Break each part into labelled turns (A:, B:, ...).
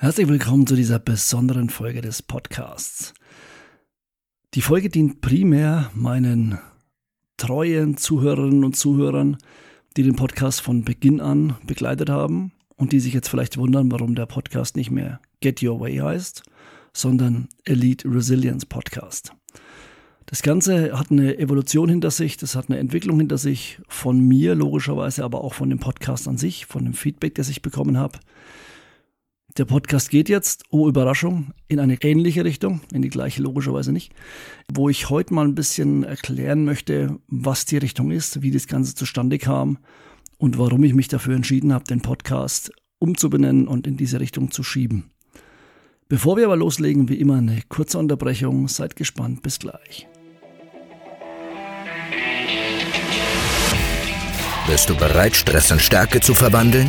A: Herzlich willkommen zu dieser besonderen Folge des Podcasts. Die Folge dient primär meinen treuen Zuhörerinnen und Zuhörern, die den Podcast von Beginn an begleitet haben und die sich jetzt vielleicht wundern, warum der Podcast nicht mehr Get Your Way heißt, sondern Elite Resilience Podcast. Das Ganze hat eine Evolution hinter sich, das hat eine Entwicklung hinter sich, von mir logischerweise, aber auch von dem Podcast an sich, von dem Feedback, das ich bekommen habe. Der Podcast geht jetzt, oh Überraschung, in eine ähnliche Richtung, in die gleiche logischerweise nicht, wo ich heute mal ein bisschen erklären möchte, was die Richtung ist, wie das Ganze zustande kam und warum ich mich dafür entschieden habe, den Podcast umzubenennen und in diese Richtung zu schieben. Bevor wir aber loslegen, wie immer eine kurze Unterbrechung. Seid gespannt, bis gleich.
B: Bist du bereit, Stress in Stärke zu verwandeln?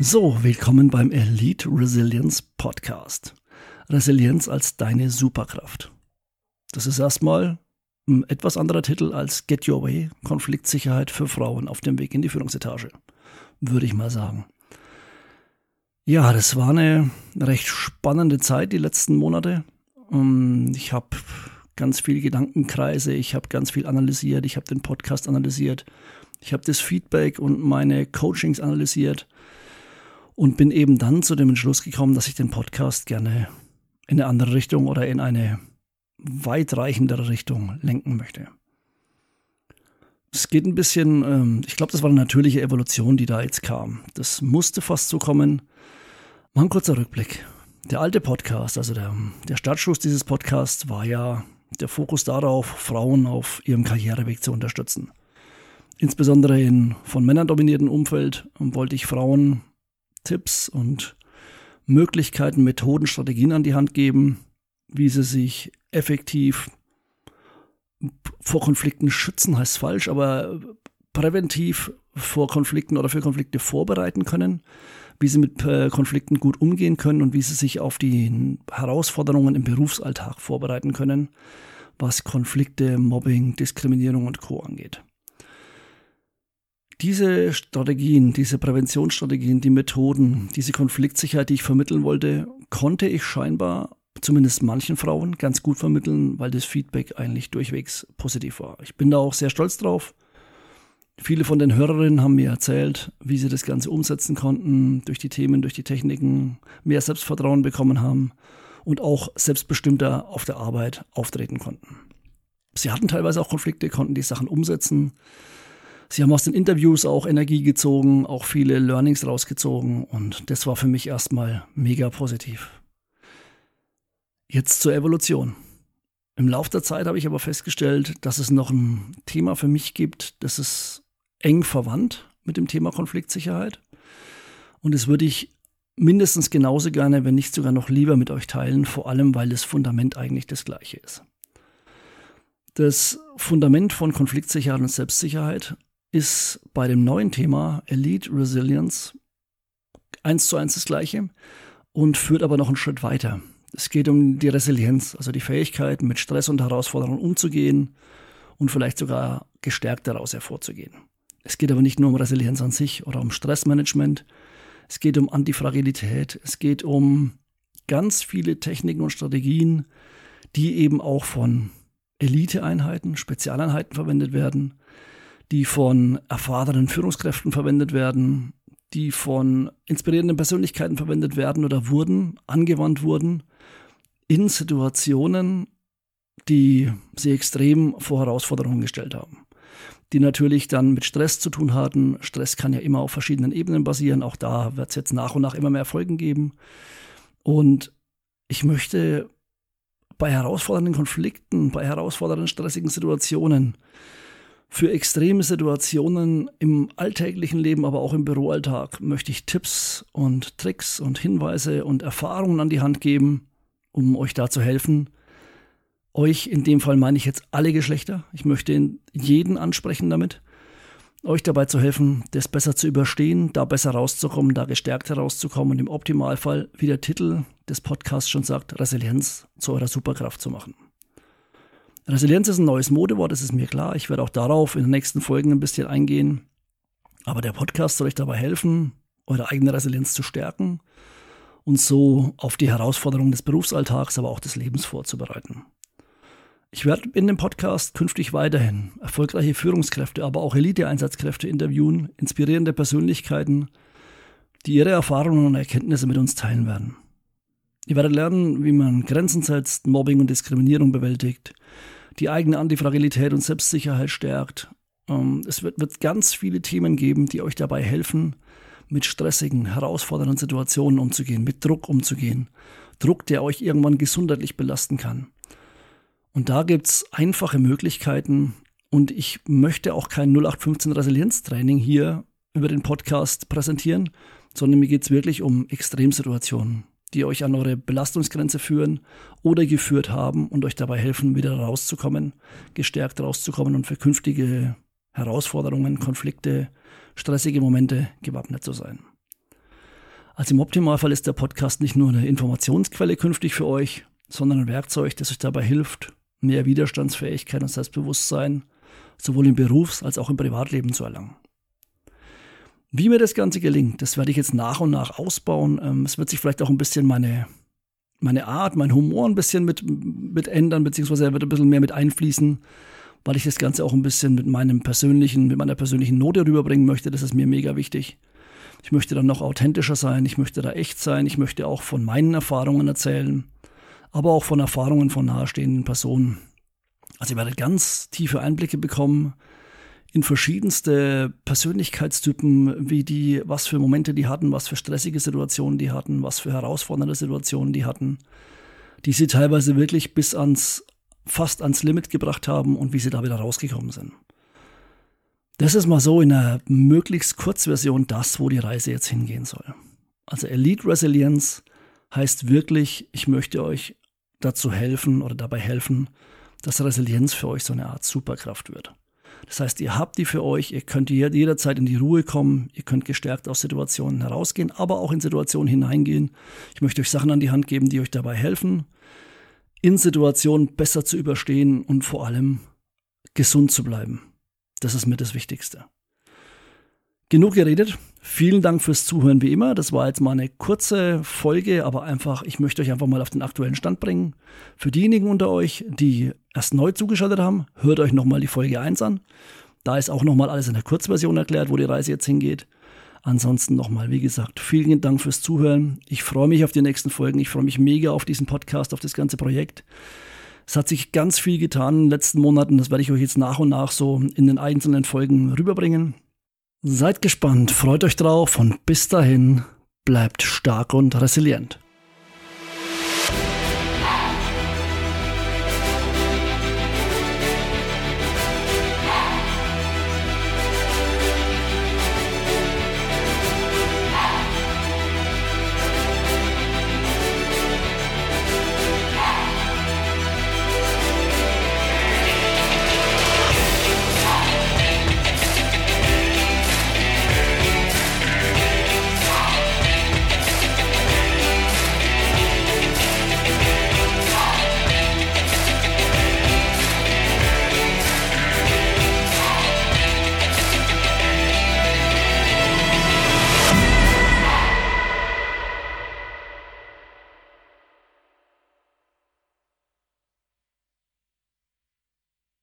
A: So, willkommen beim Elite Resilience Podcast. Resilienz als deine Superkraft. Das ist erstmal ein etwas anderer Titel als Get Your Way, Konfliktsicherheit für Frauen auf dem Weg in die Führungsetage, würde ich mal sagen. Ja, das war eine recht spannende Zeit die letzten Monate. Ähm, ich habe ganz viele Gedankenkreise, ich habe ganz viel analysiert, ich habe den Podcast analysiert, ich habe das Feedback und meine Coachings analysiert und bin eben dann zu dem Entschluss gekommen, dass ich den Podcast gerne in eine andere Richtung oder in eine weitreichendere Richtung lenken möchte. Es geht ein bisschen, ähm, ich glaube, das war eine natürliche Evolution, die da jetzt kam. Das musste fast so kommen. Mal ein kurzer Rückblick. Der alte Podcast, also der, der Startschuss dieses Podcasts war ja der Fokus darauf, Frauen auf ihrem Karriereweg zu unterstützen. Insbesondere in von Männern dominierten Umfeld wollte ich Frauen Tipps und Möglichkeiten, Methoden, Strategien an die Hand geben, wie sie sich effektiv vor Konflikten schützen, heißt falsch, aber präventiv vor Konflikten oder für Konflikte vorbereiten können, wie sie mit äh, Konflikten gut umgehen können und wie sie sich auf die Herausforderungen im Berufsalltag vorbereiten können, was Konflikte, Mobbing, Diskriminierung und Co angeht. Diese Strategien, diese Präventionsstrategien, die Methoden, diese Konfliktsicherheit, die ich vermitteln wollte, konnte ich scheinbar zumindest manchen Frauen ganz gut vermitteln, weil das Feedback eigentlich durchwegs positiv war. Ich bin da auch sehr stolz drauf. Viele von den Hörerinnen haben mir erzählt, wie sie das Ganze umsetzen konnten, durch die Themen, durch die Techniken, mehr Selbstvertrauen bekommen haben und auch selbstbestimmter auf der Arbeit auftreten konnten. Sie hatten teilweise auch Konflikte, konnten die Sachen umsetzen. Sie haben aus den Interviews auch Energie gezogen, auch viele Learnings rausgezogen und das war für mich erstmal mega positiv. Jetzt zur Evolution. Im Laufe der Zeit habe ich aber festgestellt, dass es noch ein Thema für mich gibt, das ist eng verwandt mit dem Thema Konfliktsicherheit. Und das würde ich mindestens genauso gerne, wenn nicht sogar noch lieber mit euch teilen, vor allem weil das Fundament eigentlich das gleiche ist. Das Fundament von Konfliktsicherheit und Selbstsicherheit ist bei dem neuen Thema Elite Resilience eins zu eins das gleiche und führt aber noch einen Schritt weiter. Es geht um die Resilienz, also die Fähigkeit, mit Stress und Herausforderungen umzugehen und vielleicht sogar gestärkt daraus hervorzugehen. Es geht aber nicht nur um Resilienz an sich oder um Stressmanagement. Es geht um Antifragilität. Es geht um ganz viele Techniken und Strategien, die eben auch von Eliteeinheiten, Spezialeinheiten verwendet werden, die von erfahrenen Führungskräften verwendet werden, die von inspirierenden Persönlichkeiten verwendet werden oder wurden, angewandt wurden, in Situationen, die sie extrem vor Herausforderungen gestellt haben. Die natürlich dann mit Stress zu tun hatten. Stress kann ja immer auf verschiedenen Ebenen basieren. Auch da wird es jetzt nach und nach immer mehr Folgen geben. Und ich möchte bei herausfordernden Konflikten, bei herausfordernden stressigen Situationen Für extreme Situationen im alltäglichen Leben, aber auch im Büroalltag möchte ich Tipps und Tricks und Hinweise und Erfahrungen an die Hand geben, um euch da zu helfen. Euch, in dem Fall meine ich jetzt alle Geschlechter. Ich möchte jeden ansprechen damit. Euch dabei zu helfen, das besser zu überstehen, da besser rauszukommen, da gestärkt herauszukommen und im Optimalfall, wie der Titel des Podcasts schon sagt, Resilienz zu eurer Superkraft zu machen. Resilienz ist ein neues Modewort, das ist mir klar. Ich werde auch darauf in den nächsten Folgen ein bisschen eingehen. Aber der Podcast soll euch dabei helfen, eure eigene Resilienz zu stärken und so auf die Herausforderungen des Berufsalltags, aber auch des Lebens vorzubereiten. Ich werde in dem Podcast künftig weiterhin erfolgreiche Führungskräfte, aber auch Elite-Einsatzkräfte interviewen, inspirierende Persönlichkeiten, die ihre Erfahrungen und Erkenntnisse mit uns teilen werden. Ihr werdet lernen, wie man Grenzen setzt, Mobbing und Diskriminierung bewältigt, die eigene Antifragilität und Selbstsicherheit stärkt. Ähm, es wird, wird ganz viele Themen geben, die euch dabei helfen, mit stressigen, herausfordernden Situationen umzugehen, mit Druck umzugehen. Druck, der euch irgendwann gesundheitlich belasten kann. Und da gibt es einfache Möglichkeiten. Und ich möchte auch kein 0815 Resilienztraining hier über den Podcast präsentieren, sondern mir geht es wirklich um Extremsituationen die euch an eure Belastungsgrenze führen oder geführt haben und euch dabei helfen, wieder rauszukommen, gestärkt rauszukommen und für künftige Herausforderungen, Konflikte, stressige Momente gewappnet zu sein. Also im Optimalfall ist der Podcast nicht nur eine Informationsquelle künftig für euch, sondern ein Werkzeug, das euch dabei hilft, mehr Widerstandsfähigkeit und Selbstbewusstsein sowohl im Berufs- als auch im Privatleben zu erlangen. Wie mir das Ganze gelingt, das werde ich jetzt nach und nach ausbauen. Ähm, es wird sich vielleicht auch ein bisschen meine, meine Art, mein Humor ein bisschen mit, mit ändern, beziehungsweise er wird ein bisschen mehr mit einfließen, weil ich das Ganze auch ein bisschen mit meinem persönlichen, mit meiner persönlichen Note rüberbringen möchte. Das ist mir mega wichtig. Ich möchte dann noch authentischer sein, ich möchte da echt sein, ich möchte auch von meinen Erfahrungen erzählen, aber auch von Erfahrungen von nahestehenden Personen. Also ihr werdet ganz tiefe Einblicke bekommen in verschiedenste Persönlichkeitstypen, wie die, was für Momente die hatten, was für stressige Situationen die hatten, was für herausfordernde Situationen die hatten, die sie teilweise wirklich bis ans, fast ans Limit gebracht haben und wie sie da wieder rausgekommen sind. Das ist mal so in einer möglichst Kurzversion das, wo die Reise jetzt hingehen soll. Also Elite Resilience heißt wirklich, ich möchte euch dazu helfen oder dabei helfen, dass Resilienz für euch so eine Art Superkraft wird. Das heißt, ihr habt die für euch, ihr könnt jederzeit in die Ruhe kommen, ihr könnt gestärkt aus Situationen herausgehen, aber auch in Situationen hineingehen. Ich möchte euch Sachen an die Hand geben, die euch dabei helfen, in Situationen besser zu überstehen und vor allem gesund zu bleiben. Das ist mir das Wichtigste. Genug geredet. Vielen Dank fürs Zuhören wie immer. Das war jetzt mal eine kurze Folge, aber einfach, ich möchte euch einfach mal auf den aktuellen Stand bringen. Für diejenigen unter euch, die erst neu zugeschaltet haben, hört euch nochmal die Folge 1 an. Da ist auch nochmal alles in der Kurzversion erklärt, wo die Reise jetzt hingeht. Ansonsten nochmal, wie gesagt, vielen Dank fürs Zuhören. Ich freue mich auf die nächsten Folgen. Ich freue mich mega auf diesen Podcast, auf das ganze Projekt. Es hat sich ganz viel getan in den letzten Monaten. Das werde ich euch jetzt nach und nach so in den einzelnen Folgen rüberbringen. Seid gespannt, freut euch drauf und bis dahin bleibt stark und resilient.